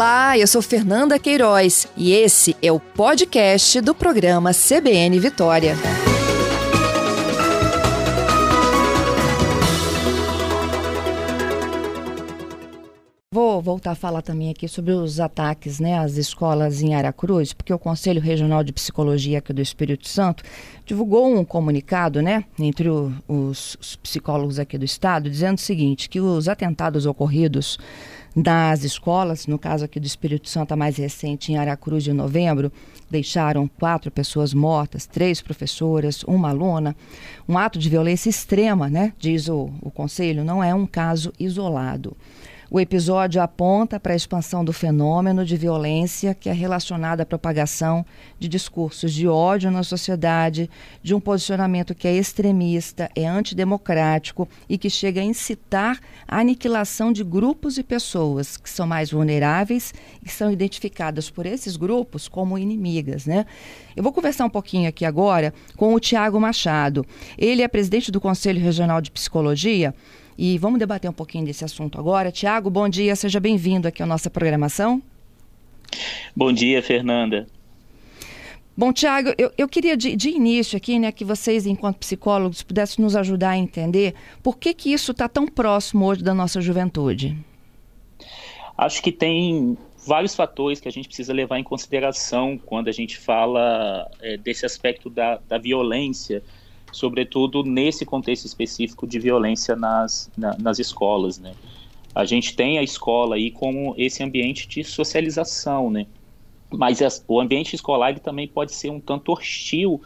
Olá, eu sou Fernanda Queiroz e esse é o podcast do programa CBN Vitória. Vou voltar a falar também aqui sobre os ataques né, às escolas em Aracruz, porque o Conselho Regional de Psicologia aqui do Espírito Santo divulgou um comunicado né, entre o, os, os psicólogos aqui do estado, dizendo o seguinte, que os atentados ocorridos das escolas, no caso aqui do Espírito Santo, a mais recente, em Aracruz, de novembro, deixaram quatro pessoas mortas, três professoras, uma aluna. Um ato de violência extrema, né? Diz o, o Conselho, não é um caso isolado. O episódio aponta para a expansão do fenômeno de violência que é relacionado à propagação de discursos de ódio na sociedade, de um posicionamento que é extremista, é antidemocrático e que chega a incitar a aniquilação de grupos e pessoas que são mais vulneráveis e são identificadas por esses grupos como inimigas, né? Eu vou conversar um pouquinho aqui agora com o Tiago Machado. Ele é presidente do Conselho Regional de Psicologia e vamos debater um pouquinho desse assunto agora. Tiago, bom dia, seja bem-vindo aqui à nossa programação. Bom dia, Fernanda. Bom, Tiago, eu, eu queria de, de, início aqui, né, que vocês, enquanto psicólogos, pudessem nos ajudar a entender por que, que isso está tão próximo hoje da nossa juventude. Acho que tem vários fatores que a gente precisa levar em consideração quando a gente fala é, desse aspecto da, da violência sobretudo nesse contexto específico de violência nas, na, nas escolas, né? A gente tem a escola aí como esse ambiente de socialização, né? Mas as, o ambiente escolar ele também pode ser um tanto hostil,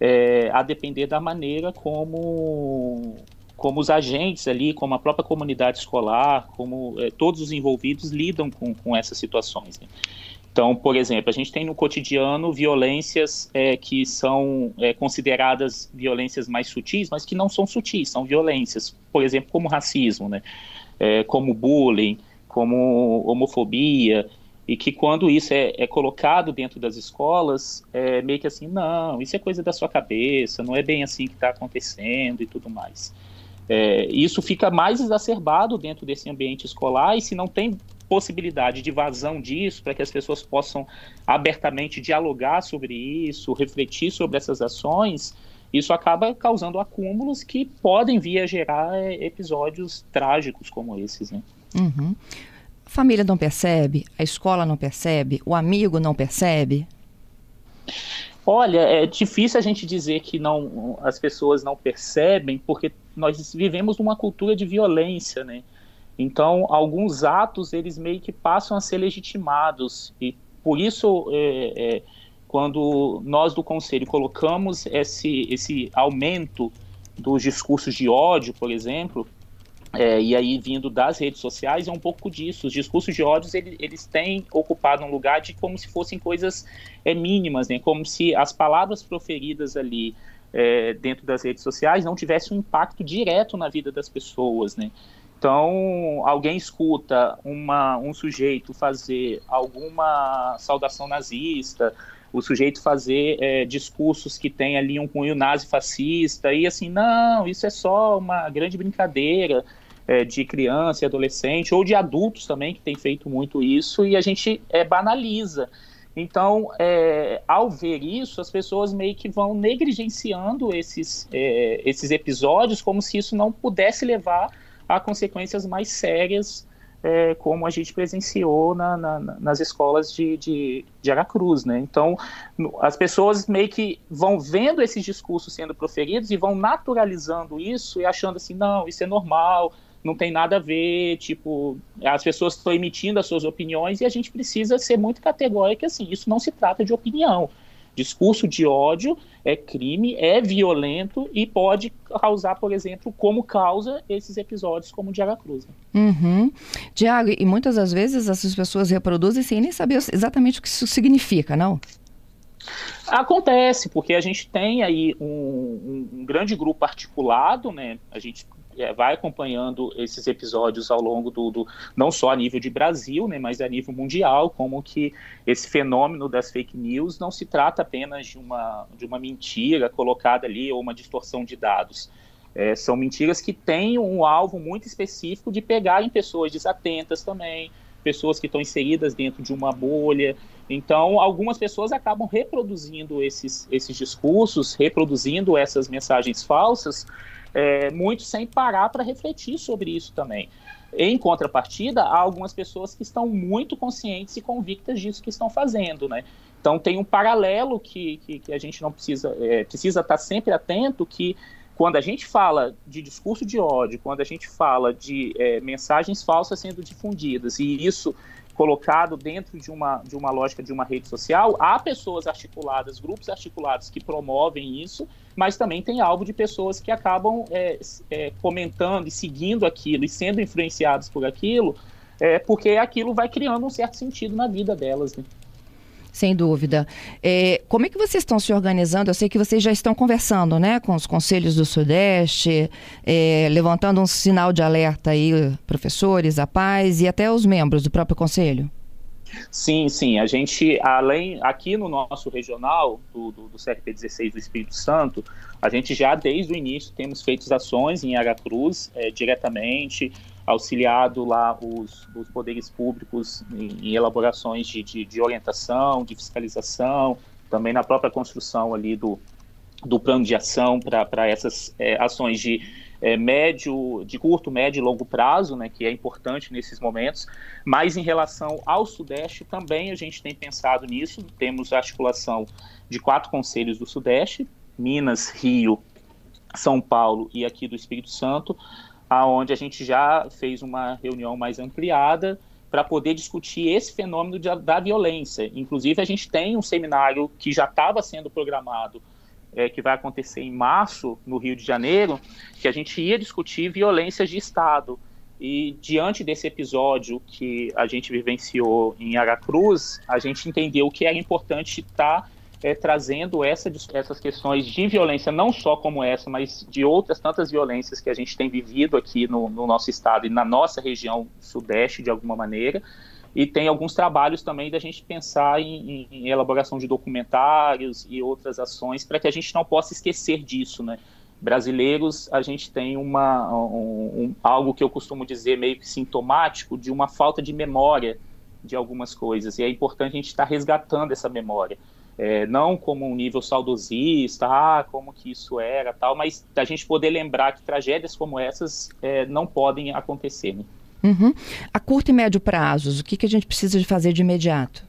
é, a depender da maneira como, como os agentes ali, como a própria comunidade escolar, como é, todos os envolvidos lidam com, com essas situações. Né? Então, por exemplo, a gente tem no cotidiano violências é, que são é, consideradas violências mais sutis, mas que não são sutis, são violências, por exemplo, como racismo, né? É, como bullying, como homofobia, e que quando isso é, é colocado dentro das escolas, é meio que assim, não, isso é coisa da sua cabeça, não é bem assim que está acontecendo e tudo mais. É, isso fica mais exacerbado dentro desse ambiente escolar, e se não tem possibilidade de vazão disso, para que as pessoas possam abertamente dialogar sobre isso, refletir sobre essas ações, isso acaba causando acúmulos que podem vir a gerar é, episódios trágicos como esses. Né? Uhum. A família não percebe, a escola não percebe, o amigo não percebe? Olha, é difícil a gente dizer que não, as pessoas não percebem, porque nós vivemos numa cultura de violência, né? Então, alguns atos eles meio que passam a ser legitimados e por isso, é, é, quando nós do Conselho colocamos esse, esse aumento dos discursos de ódio, por exemplo, é, e aí vindo das redes sociais, é um pouco disso. Os discursos de ódio eles, têm ocupado um lugar de como se fossem coisas é, mínimas, né? como se as palavras proferidas ali é, dentro das redes sociais não tivessem um impacto direto na vida das pessoas, né? Então, alguém escuta uma, um sujeito fazer alguma saudação nazista, o sujeito fazer é, discursos que tem ali um cunho nazi-fascista, e assim, não, isso é só uma grande brincadeira é, de criança e adolescente, ou de adultos também, que tem feito muito isso, e a gente é, banaliza. Então, é, ao ver isso, as pessoas meio que vão negligenciando esses, é, esses episódios como se isso não pudesse levar a consequências mais sérias, é, como a gente presenciou na, na, nas escolas de, de, de Aracruz. Né? Então, as pessoas meio que vão vendo esses discursos sendo proferidos e vão naturalizando isso e achando assim, não, isso é normal, não tem nada a ver, tipo, as pessoas estão emitindo as suas opiniões e a gente precisa ser muito categórico assim, isso não se trata de opinião, Discurso de ódio é crime, é violento e pode causar, por exemplo, como causa esses episódios como o de Aracruz. Né? Uhum. Diago, e muitas das vezes essas pessoas reproduzem sem nem saber exatamente o que isso significa, não? Acontece, porque a gente tem aí um, um, um grande grupo articulado, né? A gente é, vai acompanhando esses episódios ao longo do, do, não só a nível de Brasil, né, mas a nível mundial, como que esse fenômeno das fake news não se trata apenas de uma, de uma mentira colocada ali ou uma distorção de dados. É, são mentiras que têm um alvo muito específico de pegar em pessoas desatentas também, pessoas que estão inseridas dentro de uma bolha. Então, algumas pessoas acabam reproduzindo esses, esses discursos, reproduzindo essas mensagens falsas, é, muito sem parar para refletir sobre isso também. Em contrapartida, há algumas pessoas que estão muito conscientes e convictas disso que estão fazendo, né? Então tem um paralelo que, que, que a gente não precisa é, precisa estar sempre atento que quando a gente fala de discurso de ódio, quando a gente fala de é, mensagens falsas sendo difundidas e isso colocado dentro de uma, de uma lógica de uma rede social, há pessoas articuladas, grupos articulados que promovem isso, mas também tem alvo de pessoas que acabam é, é, comentando e seguindo aquilo e sendo influenciados por aquilo, é, porque aquilo vai criando um certo sentido na vida delas. Né? Sem dúvida. É, como é que vocês estão se organizando? Eu sei que vocês já estão conversando né, com os conselhos do Sudeste, é, levantando um sinal de alerta aí, professores, a paz e até os membros do próprio conselho. Sim, sim. A gente, além, aqui no nosso regional, do, do, do CRP 16 do Espírito Santo, a gente já desde o início temos feito ações em Aracruz, é, diretamente, auxiliado lá os, os poderes públicos em, em elaborações de, de, de, orientação, de fiscalização, também na própria construção ali do, do plano de ação para essas é, ações de é, médio, de curto, médio e longo prazo, né, que é importante nesses momentos. Mas em relação ao Sudeste, também a gente tem pensado nisso. Temos a articulação de quatro conselhos do Sudeste: Minas, Rio, São Paulo e aqui do Espírito Santo, aonde a gente já fez uma reunião mais ampliada para poder discutir esse fenômeno de, da violência. Inclusive, a gente tem um seminário que já estava sendo programado é, que vai acontecer em março, no Rio de Janeiro, que a gente ia discutir violências de Estado. E diante desse episódio que a gente vivenciou em Aracruz, a gente entendeu que era importante estar tá, é, trazendo essa, essas questões de violência, não só como essa, mas de outras tantas violências que a gente tem vivido aqui no, no nosso estado e na nossa região sudeste, de alguma maneira, e tem alguns trabalhos também da gente pensar em, em, elaboração de documentários e outras ações para que a gente não possa esquecer disso, né? Brasileiros, a gente tem uma, um, um, algo que eu costumo dizer meio que sintomático de uma falta de memória de algumas coisas, e é importante a gente estar tá resgatando essa memória. É, não como um nível saudosista, ah, como que isso era, tal, mas a gente poder lembrar que tragédias como essas é, não podem acontecer. Né? Uhum. A curto e médio prazos, o que, que a gente precisa de fazer de imediato?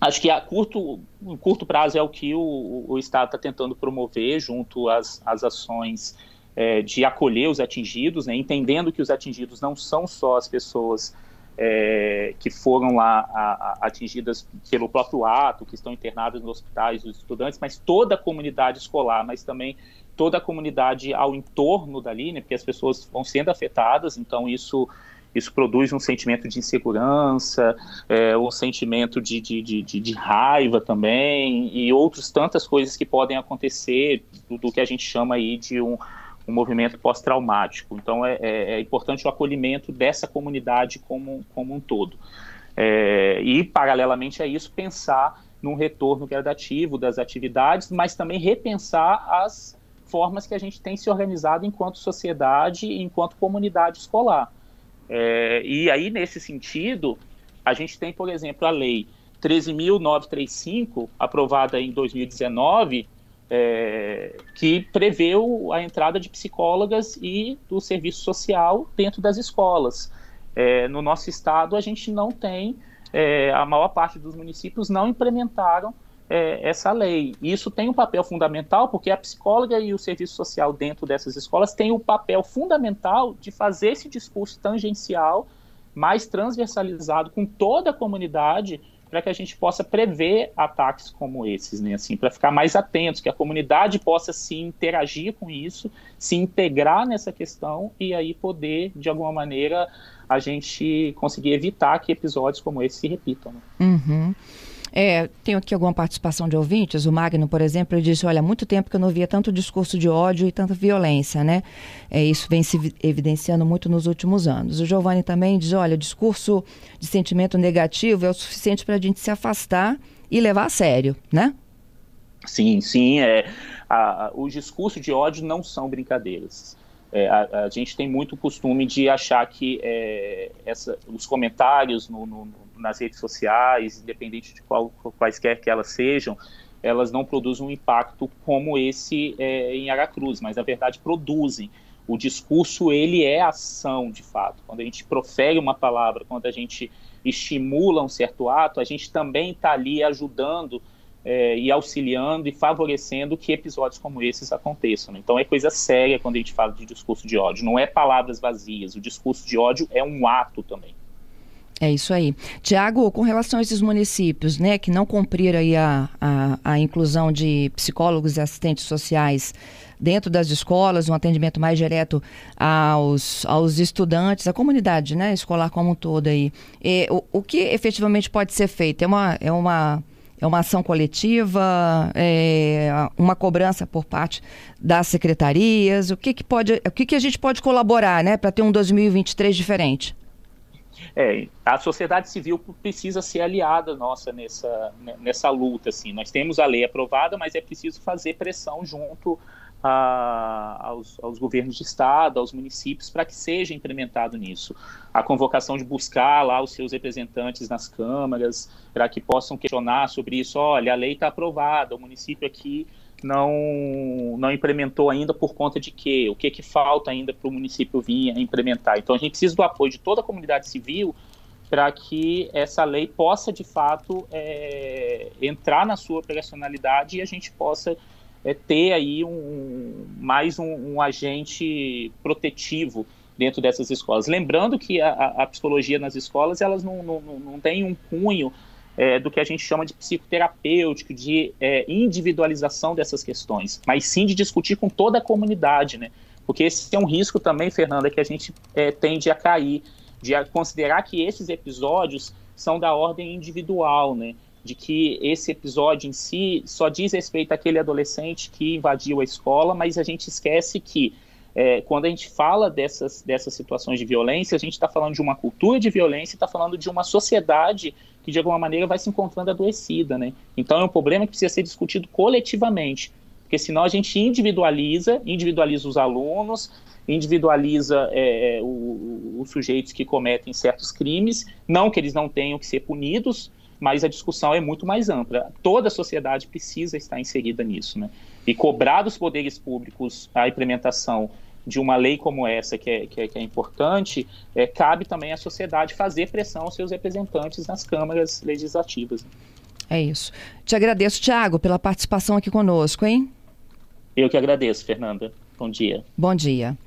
Acho que a curto, curto prazo é o que o, o Estado está tentando promover junto às, às ações é, de acolher os atingidos, né, entendendo que os atingidos não são só as pessoas é, que foram lá a, a, atingidas pelo próprio ato, que estão internadas nos hospitais, os estudantes, mas toda a comunidade escolar, mas também toda a comunidade ao entorno dali, né, porque as pessoas vão sendo afetadas, então isso isso produz um sentimento de insegurança, é, um sentimento de, de, de, de, raiva também, e outras tantas coisas que podem acontecer do, do que a gente chama aí de um, um movimento pós-traumático. Então é, é, é, importante o acolhimento dessa comunidade como, como um todo. É, e, paralelamente a isso, pensar num retorno gradativo das atividades, mas também repensar as formas que a gente tem se organizado enquanto sociedade e enquanto comunidade escolar. É, e aí, nesse sentido, a gente tem, por exemplo, a lei 13.935, aprovada em 2019, é, que preveu a entrada de psicólogas e do serviço social dentro das escolas. É, no nosso estado, a gente não tem, é, a maior parte dos municípios não implementaram é, essa lei. Isso tem um papel fundamental, porque a psicóloga e o serviço social dentro dessas escolas têm o papel fundamental de fazer esse discurso tangencial, mais transversalizado com toda a comunidade, para que a gente possa prever ataques como esses, né? Assim, para ficar mais atentos, que a comunidade possa se interagir com isso, se integrar nessa questão e aí poder, de alguma maneira, a gente conseguir evitar que episódios como esse se repitam. Né? Uhum. É, tenho aqui alguma participação de ouvintes. O Magno, por exemplo, ele disse: Olha, há muito tempo que eu não via tanto discurso de ódio e tanta violência, né? É, isso vem se evidenciando muito nos últimos anos. O Giovanni também diz: Olha, discurso de sentimento negativo é o suficiente para a gente se afastar e levar a sério, né? Sim, sim. É, a, os discursos de ódio não são brincadeiras. É, a, a, gente tem muito costume de achar que é, essa, os comentários no, no, nas redes sociais, independente de qual, quaisquer que elas sejam, elas não produzem um impacto como esse é, em Aracruz, mas na verdade produzem. O discurso ele é ação, de fato. Quando a gente profere uma palavra, quando a gente estimula um certo ato, a gente também está ali ajudando é, e auxiliando e favorecendo que episódios como esses aconteçam. Né? Então é coisa séria quando a gente fala de discurso de ódio, não é palavras vazias. O discurso de ódio é um ato também. É isso aí. Tiago, com relação a esses municípios, né, que não cumpriram aí a, a, a, inclusão de psicólogos e assistentes sociais dentro das escolas, um atendimento mais direto aos, aos estudantes, à comunidade, né, escolar como um todo aí. E, o, o que efetivamente pode ser feito? É uma, é uma é uma ação coletiva, é uma cobrança por parte das secretarias. O que, que pode, o que, que a gente pode colaborar, né, para ter um 2023 diferente? É, a sociedade civil precisa ser aliada nossa nessa, nessa luta. Assim. Nós temos a lei aprovada, mas é preciso fazer pressão junto a, aos, aos, governos de estado, aos municípios, para que seja implementado nisso. A convocação de buscar lá os seus representantes nas câmaras, para que possam questionar sobre isso. Olha, a lei está aprovada, o município aqui não, não implementou ainda por conta de quê? O que, que falta ainda para o município vir a implementar? Então a gente precisa do apoio de toda a comunidade civil para que essa lei possa de fato é, entrar na sua operacionalidade e a gente possa é, ter aí um, mais um, um, agente protetivo dentro dessas escolas. Lembrando que a, a psicologia nas escolas elas não, não, não tem um cunho é, do que a gente chama de psicoterapêutico, de é, individualização dessas questões, mas sim de discutir com toda a comunidade, né? Porque esse é um risco também, Fernanda, que a gente é, tende a cair, de considerar que esses episódios são da ordem individual, né? De que esse episódio em si só diz respeito àquele adolescente que invadiu a escola, mas a gente esquece que é, quando a gente fala dessas, dessas situações de violência, a gente está falando de uma cultura de violência, está falando de uma sociedade que de alguma maneira vai se encontrando adoecida, né? Então é um problema que precisa ser discutido coletivamente, porque senão a gente individualiza, individualiza os alunos, individualiza é, é os sujeitos que cometem certos crimes, não que eles não tenham que ser punidos, mas a discussão é muito mais ampla. Toda a sociedade precisa estar inserida nisso, né? E cobrar dos poderes públicos a implementação de uma lei como essa, que é, que é, que é importante, é, cabe também à sociedade fazer pressão aos seus representantes nas câmaras legislativas. É isso. Te agradeço, Tiago, pela participação aqui conosco, hein? Eu que agradeço, Fernanda. Bom dia. Bom dia.